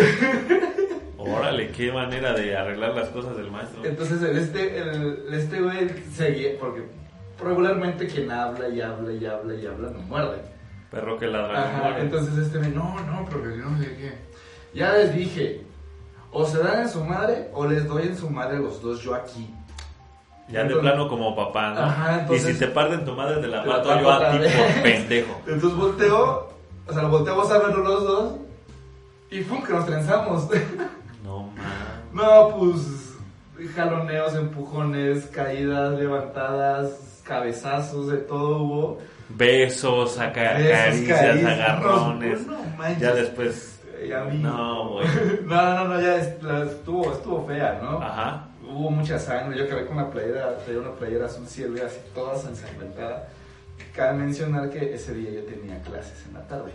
S1: Órale, qué manera de arreglar las cosas del maestro.
S2: Entonces, este, el, este güey seguía, porque regularmente quien habla y habla y habla y habla no muerde.
S1: Perro que ladra muerde.
S2: Entonces este me, no, no, porque yo no sé qué. Ya les dije, o se dan en su madre o les doy en su madre los dos yo aquí.
S1: Ya de plano como papá, ¿no? Ajá, entonces, y si te parten tu madre te la mato yo a ti por pendejo.
S2: Entonces volteo o sea, lo volteamos a verlo los dos y ¡pum! que nos trenzamos.
S1: No, man.
S2: No, pues jaloneos, empujones, caídas, levantadas, cabezazos, de todo hubo.
S1: Besos, caricias, agarrones. no, ya después.
S2: Ya
S1: No, güey.
S2: no, no, no, ya estuvo, estuvo fea, ¿no?
S1: Ajá.
S2: Hubo mucha sangre. Yo acabé con una playera, traía una playera azul cielo y así toda ensangrentada. Cabe mencionar que ese día yo tenía clases en la tarde.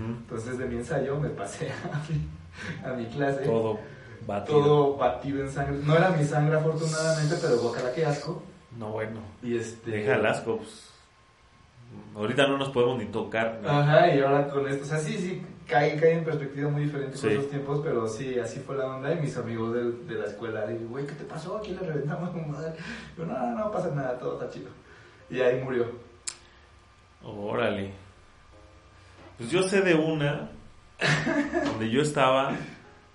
S2: Entonces de mi ensayo me pasé a mi, clase.
S1: Todo batido.
S2: Todo batido en sangre. No era mi sangre afortunadamente, pero guacala que asco.
S1: No, bueno.
S2: Y este...
S1: Deja el asco, pues. Ahorita no nos podemos ni tocar.
S2: Ajá, y ahora con esto, o sea, sí, sí, cae, cae en perspectiva muy diferente con esos tiempos, pero sí, así fue la onda. Y mis amigos de, de la escuela, digo, güey, ¿qué te pasó? Aquí le reventamos como madre. Yo, no, no pasa nada, todo está chido. Y ahí murió.
S1: Órale. Pues yo sé de una donde yo estaba.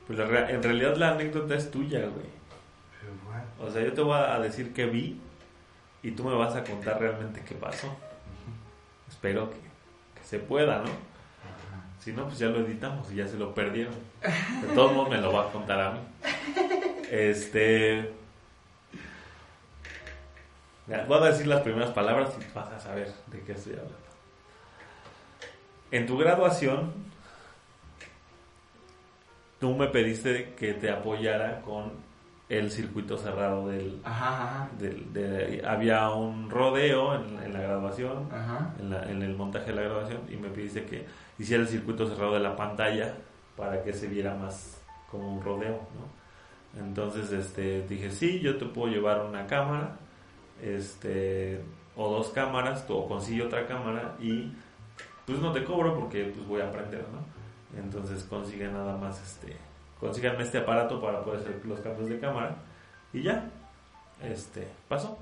S1: Pues en realidad la anécdota es tuya, güey. O sea, yo te voy a decir qué vi y tú me vas a contar realmente qué pasó. Espero que, se pueda, ¿no? Si no, pues ya lo editamos y ya se lo perdieron. De todos modos me lo va a contar a mí. Este. Voy a decir las primeras palabras y vas a saber de qué estoy hablando. En tu graduación, tú me pediste que te apoyara con el circuito cerrado del,
S2: Ajá, ajá.
S1: del- de- había un rodeo en, en la graduación, en, la- en el montaje de la graduación, y me pediste que hiciera el circuito cerrado de la pantalla para que se viera más como un rodeo, ¿no? Entonces, este, dije, sí, yo te puedo llevar una cámara, este, o dos cámaras, o consigue otra cámara y pues no te cobro porque pues voy a aprender, ¿no? Entonces consigue nada más este, consíganme este aparato para poder hacer los cambios de cámara y ya, este, pasó.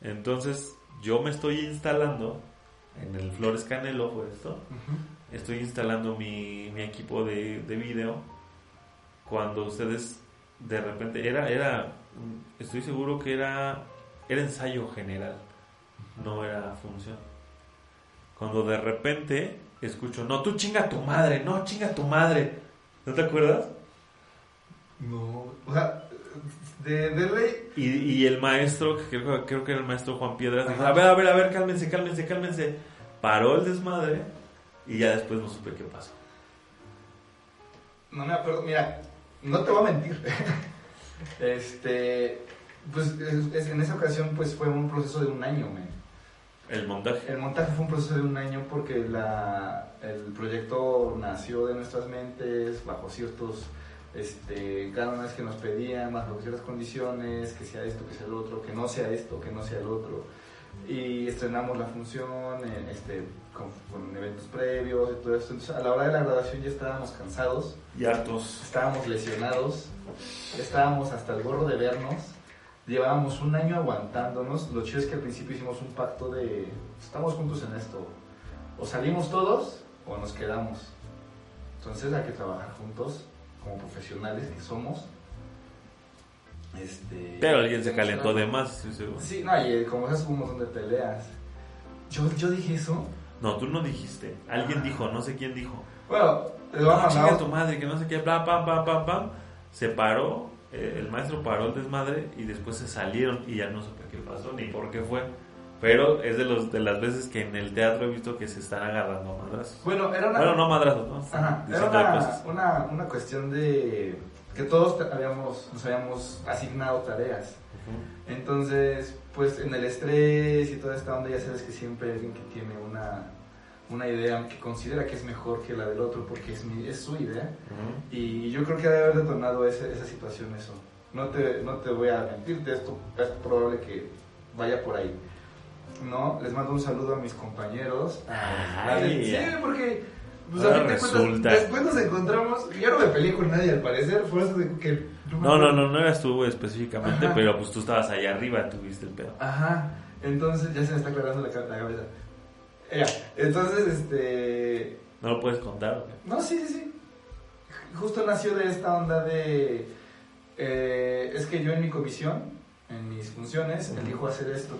S1: Entonces yo me estoy instalando en el Flores Canelo, fue esto, estoy instalando mi, mi equipo de, de video. Cuando ustedes de repente era era mm, estoy seguro que era era ensayo general no era función. Cuando de repente escucho no tú chinga tu madre no chinga tu madre ¿no te acuerdas?
S2: No, o sea, de, de ley.
S1: y, y el maestro que creo, creo que era el maestro Juan Piedras dijo a ver a ver a ver cálmense cálmense cálmense paró el desmadre y ya después no supe qué pasó
S2: No me acuerdo, mira, no te voy a mentir. este, pues es- es- en esa ocasión pues fue un proceso de un año, men.
S1: el montaje
S2: El montaje fue un proceso de un año porque la, el proyecto nació de nuestras mentes bajo ciertos este, cánones que nos pedían, bajo ciertas condiciones, que sea esto, que sea el otro, que no sea esto, que no sea el otro. Y estrenamos la función eh, este, con, con eventos previos y todo esto. Entonces, a la hora de la grabación ya estábamos cansados,
S1: y hartos
S2: estábamos lesionados, estábamos hasta el gorro de vernos. Llevábamos un año aguantándonos. Lo chido es que al principio hicimos un pacto de estamos juntos en esto. O salimos todos o nos quedamos. Entonces hay que trabajar juntos como profesionales que somos. Este,
S1: Pero alguien se calentó
S2: una-
S1: de más, seguro.
S2: Sí, no, y eh, como esas un montón de peleas. Yo, yo dije eso.
S1: No, tú no dijiste. Alguien
S2: Ah.
S1: dijo, no sé quién dijo.
S2: Bueno, le
S1: No,
S2: a
S1: tu madre, que no sé qué, bla, pam, pam, pam, pam. Se paró, eh, el maestro paró el desmadre y después se salieron y ya no supe qué pasó ni por qué fue. Pero es de los de las veces que en el teatro he visto que se están agarrando madrazos.
S2: Bueno, era una,
S1: Bueno, no madrazos, ¿no?
S2: Ajá, era una, una, una cuestión de que todos habíamos, nos habíamos asignado tareas. Entonces, pues en el estrés y toda esta onda, ya sabes que siempre hay alguien que tiene una, una idea que considera que es mejor que la del otro porque es, mi, es su idea. Y yo creo que debe haber detonado ese- esa situación eso. No te, no te voy a mentirte, esto es probable que vaya por ahí. No, les mando un saludo a mis compañeros.
S1: Ay,
S2: sí, porque pues,
S1: Ahora
S2: a fin de cuentas, después nos encontramos. Yo no me peleé con nadie al parecer, por eso digo que.
S1: No, no, no, no eras tú específicamente,
S2: Ajá.
S1: pero pues tú estabas allá arriba, tuviste el pedo.
S2: Ajá, entonces ya se me está aclarando la, ca- la cabeza. Entonces, este.
S1: ¿No lo puedes contar? o qué?
S2: No, sí, sí, sí. Justo nació de esta onda de. eh, es que yo en mi comisión, en mis funciones, elijo hacer esto.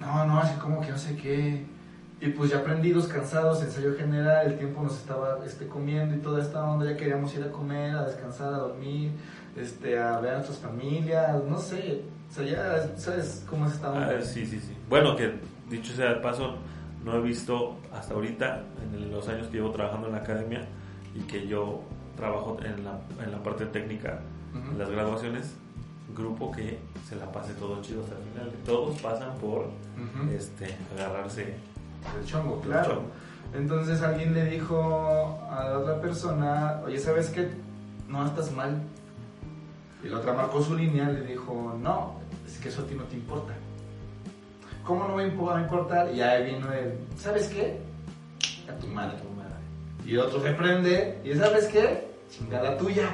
S2: No, no, así como que no sé qué. Y pues ya prendidos, cansados, ensayo general, el tiempo nos estaba este, comiendo y toda esta onda, ya queríamos ir a comer, a descansar, a dormir, este, a ver a nuestras familias, no sé. O sea, ya sabes cómo es esta onda.
S1: Ah, sí, sí, sí. Bueno, que dicho sea de paso, no he visto hasta ahorita, en los años que llevo trabajando en la academia y que yo trabajo en la, en la parte técnica, en las graduaciones, grupo que se la pase todo chido hasta el final. Todos pasan por este agarrarse
S2: El chongo, claro.
S1: chongo.
S2: Entonces alguien le dijo a la otra persona, oye, ¿sabes qué? No, estás mal. Y la otra marcó su línea y le dijo, no, es que eso a ti no te importa. ¿Cómo no me va a importar? Y ahí vino el, ¿sabes qué? A tu madre.
S1: Tu madre.
S2: Y otro se prende, ¿y sabes qué? Chingada tuya.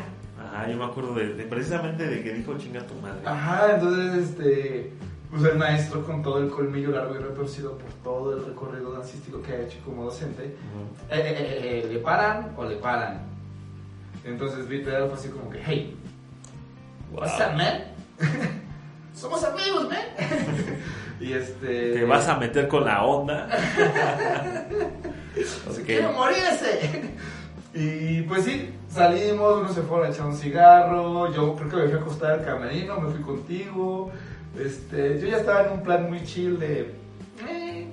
S1: Ajá, yo me acuerdo de, de- precisamente de que dijo chinga tu madre.
S2: Ajá, entonces este, pues el maestro con todo el colmillo largo y retorcido por todo el recorrido dancístico que ha hecho como docente, eh, eh, eh, eh, ¿le paran o le paran? Entonces literal fue así como que, hey,
S1: Wow.
S2: what's up, man? Somos amigos, man. y este...
S1: Te vas a meter con la onda.
S2: Quiere morirse. Y pues sí, salimos, uno se fue a echar un cigarro, yo creo que me fui a acostar al camerino, me fui contigo. Este, yo ya estaba en un plan muy chill de, eh,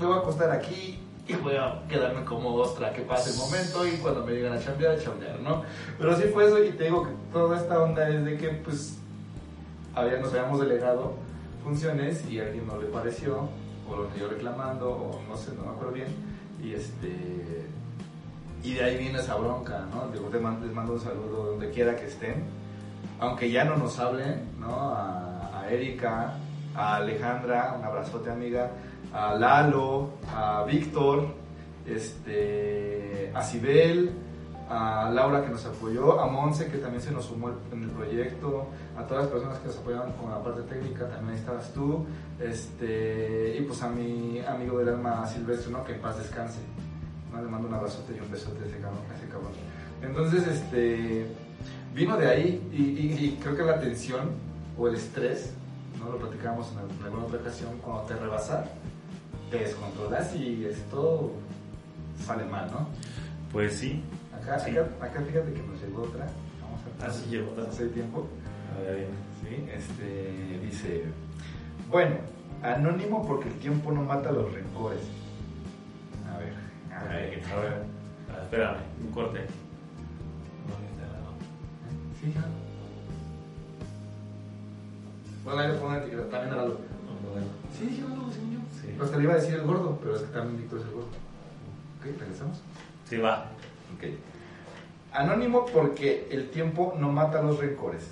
S2: me voy a acostar aquí y voy a quedarme cómodo hasta que pase el momento y cuando me digan a chambear, a chambear, ¿no? Pero sí fue eso y te digo que toda esta onda es de que pues nos habíamos delegado funciones y alguien no le pareció, o lo que yo reclamando, o no sé, no me acuerdo bien, y este... Y de ahí viene esa bronca, ¿no? Te mando, les mando un saludo donde quiera que estén, aunque ya no nos hablen, ¿no? A, a Erika, a Alejandra, un abrazote amiga, a Lalo, a Víctor, este, a Sibel, a Laura que nos apoyó, a Monse que también se nos sumó en el proyecto, a todas las personas que nos apoyaron con la parte técnica, también estabas tú, este, y pues a mi amigo del alma Silvestre, ¿no? que en paz descanse. ¿No? Le mando un abrazote y un besote a ese cabrón. a ese cabrón. Entonces, este, vino de ahí y, y- y creo que la tensión o el estrés, ¿no? lo platicábamos en, en alguna otra ocasión, cuando te rebasa, te descontrolas y esto sale mal, ¿no?
S1: Pues sí.
S2: Acá,
S1: Sí.
S2: acá, acá fíjate que nos llegó otra. Vamos a
S1: Ah, sí llegó otra.
S2: Hace tiempo.
S1: A ver,
S2: Sí, este dice. Bueno, anónimo porque el tiempo no mata los rencores. A ver,
S1: espérame, un corte. No.
S2: Sí, ya. Bueno, ahí le pongo una etiqueta, también era
S1: bueno.
S2: Sí, dije algo, según yo.
S1: Sí.
S2: Hasta le iba a decir el gordo, pero es que también Víctor es el gordo. Ok, regresamos.
S1: Sí, va.
S2: Ok. Anónimo porque el tiempo no mata los rencores.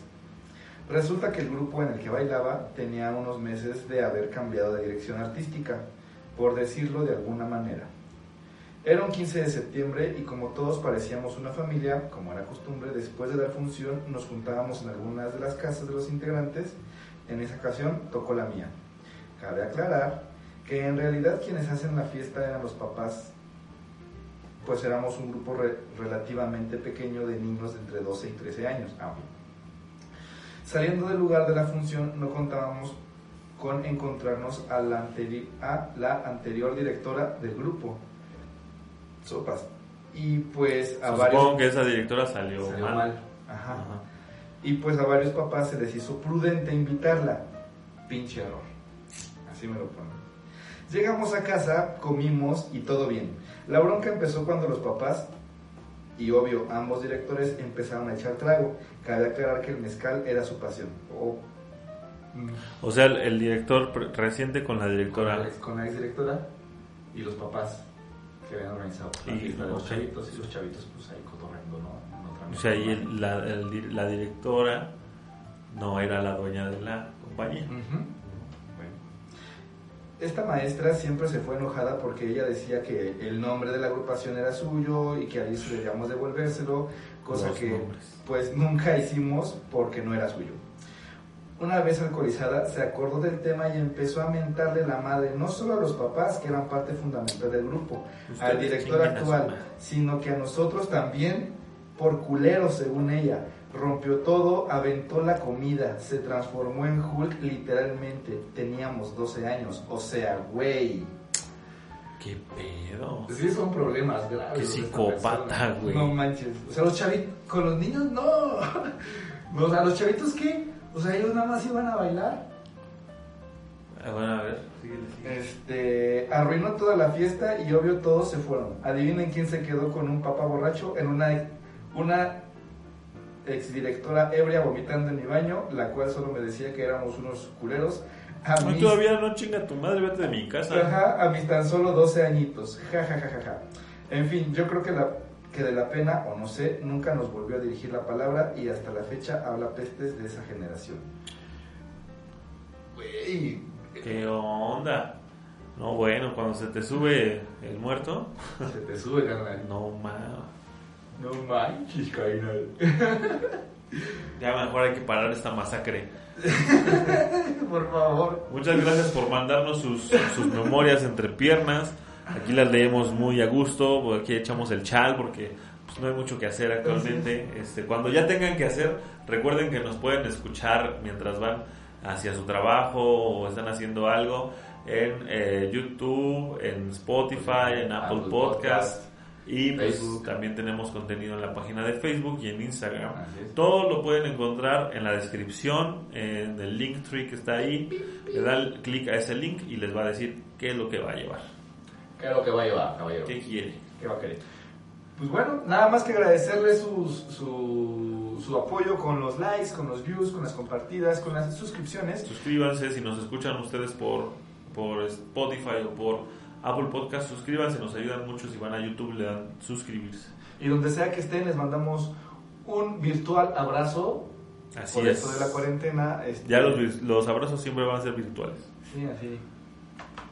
S2: Resulta que el grupo en el que bailaba tenía unos meses de haber cambiado de dirección artística, por decirlo de alguna manera. Era un 15 de septiembre y como todos parecíamos una familia, como era costumbre, después de dar función nos juntábamos en algunas de las casas de los integrantes. En esa ocasión tocó la mía. Cabe aclarar que en realidad quienes hacen la fiesta eran los papás pues éramos un grupo re- relativamente pequeño de niños de entre 12 y 13 años. Ah. Saliendo del lugar de la función, no contábamos con encontrarnos a la, a la anterior directora del grupo. Sopas. Y pues a
S1: Supongo
S2: varios...
S1: que esa directora salió,
S2: Salió
S1: mal.
S2: mal. Ajá.
S1: Ajá.
S2: Y pues a varios papás se les hizo prudente invitarla. Pinche error. Así me lo ponen. Llegamos a casa, comimos y todo bien. La bronca empezó cuando los papás y obvio ambos directores empezaron a echar trago. Cabe aclarar que el mezcal era su pasión. O
S1: O sea, el, el director reciente con la
S2: con
S1: directora.
S2: la, ex- con la ex directora y los papás que habían organizado la
S1: Y
S2: de los chavitos y los chavitos pues ahí cotorreando, ¿no?
S1: O sea, el- la, el di- la directora no era la dueña de la compañía.
S2: Bueno. Esta maestra siempre se fue enojada porque ella decía que el nombre de la agrupación era suyo y que a Alice debíamos devolvérselo, cosa
S1: Los
S2: que
S1: nombres.
S2: pues nunca hicimos porque no era suyo. Una vez alcoholizada se acordó del tema y empezó a mentarle la madre no solo a los papás que eran parte fundamental del grupo, al director actual, sino que a nosotros también por culeros según ella. Rompió todo, aventó la comida, se transformó en Hulk literalmente. Teníamos 12 años, o sea, güey.
S1: ¿Qué pedo?
S2: Sí, son problemas graves.
S1: Qué psicópata, güey.
S2: No manches. O sea, los chavitos, con los niños no. O sea, los chavitos qué? O sea, ellos nada más iban a bailar.
S1: Ah, bueno, a ver, síguele, síguele.
S2: Este, arruinó toda la fiesta y obvio todos se fueron. Adivinen quién se quedó con un papá borracho en una, una exdirectora ebria vomitando en mi baño, la cual solo me decía que éramos unos culeros. A
S1: No,
S2: mis,
S1: todavía no chinga tu madre, vete de mi casa.
S2: ajá, a mis tan solo 12 añitos. Ja, ja, ja, ja, ja. En fin, yo creo que, la, que de la pena, o no sé, nunca nos volvió a dirigir la palabra y hasta la fecha habla pestes de esa generación. Güey,
S1: ¿Qué onda? No, bueno, cuando se te sube el muerto,
S2: se te sube, carnal.
S1: no mames.
S2: No manches, carnal.
S1: Ya mejor hay que parar esta masacre.
S2: Por favor.
S1: Muchas gracias por mandarnos sus, sus memorias entre piernas. Aquí las leemos muy a gusto, porque aquí echamos el chal porque pues, no hay mucho que hacer actualmente. Este, cuando ya tengan que hacer, recuerden que nos pueden escuchar mientras van hacia su trabajo o están haciendo algo en eh, YouTube, en Spotify, en Apple,
S2: Apple
S1: Podcast.
S2: Podcast,
S1: Y pues también tenemos contenido en la página de Facebook y en Instagram. Todo lo pueden encontrar en la descripción, en el link tree que está ahí. Le dan clic a ese link y les va a decir qué es lo que va a llevar.
S2: ¿Qué es lo que va a llevar, caballero?
S1: ¿Qué quiere?
S2: ¿Qué va a querer? Pues bueno, nada más que agradecerle sus, sus su, su apoyo con los likes, con los views, con las compartidas, con las suscripciones.
S1: Suscríbanse si nos escuchan ustedes por, por Spotify o por Apple Podcast. Suscríbanse, nos ayudan mucho. Si van a YouTube, le dan suscribirse.
S2: Y donde sea que estén, les mandamos un virtual abrazo.
S1: Así
S2: por
S1: es.
S2: esto de la cuarentena. este,
S1: Ya los, los abrazos siempre van a ser virtuales.
S2: Sí, así.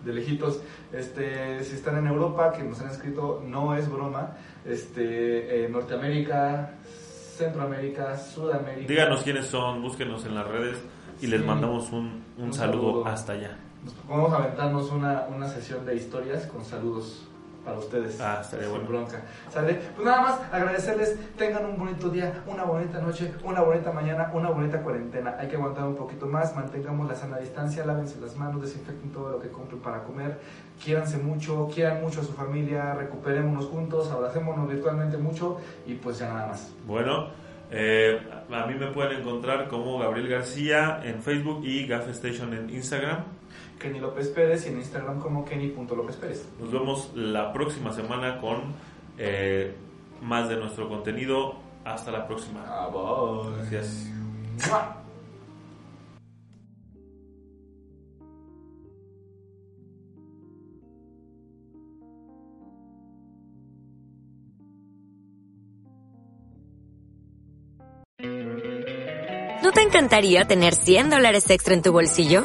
S2: De lejitos. Este, si están en Europa, que nos han escrito, no es broma. Este, eh, Norteamérica, Centroamérica, Sudamérica.
S1: Díganos quiénes son, búsquenos en las redes y les mandamos un, un
S2: Un
S1: saludo,
S2: saludo.
S1: hasta allá.
S2: Nos podemos aventarnos una, una sesión de historias con saludos para ustedes.
S1: Ah, estaría
S2: Sin
S1: bueno.
S2: bronca. ¿Sale? Pues nada más agradecerles, tengan un bonito día, una bonita noche, una bonita mañana, una bonita cuarentena. Hay que aguantar un poquito más, mantengamos la sana distancia, lávense las manos, desinfecten todo lo que compren para comer, quiéranse mucho, quieran mucho a su familia, recuperémonos juntos, abracémonos virtualmente mucho y pues ya nada más.
S1: Bueno, eh, a mí me pueden encontrar como Gabriel García en Facebook y Gaff Station en Instagram.
S2: Kenny López Pérez y en Instagram como Kenny.López Pérez.
S1: Nos vemos la próxima semana con eh, más de nuestro contenido. Hasta la próxima.
S2: Ah.
S1: Gracias.
S3: ¿No te encantaría tener 100 dólares extra en tu bolsillo?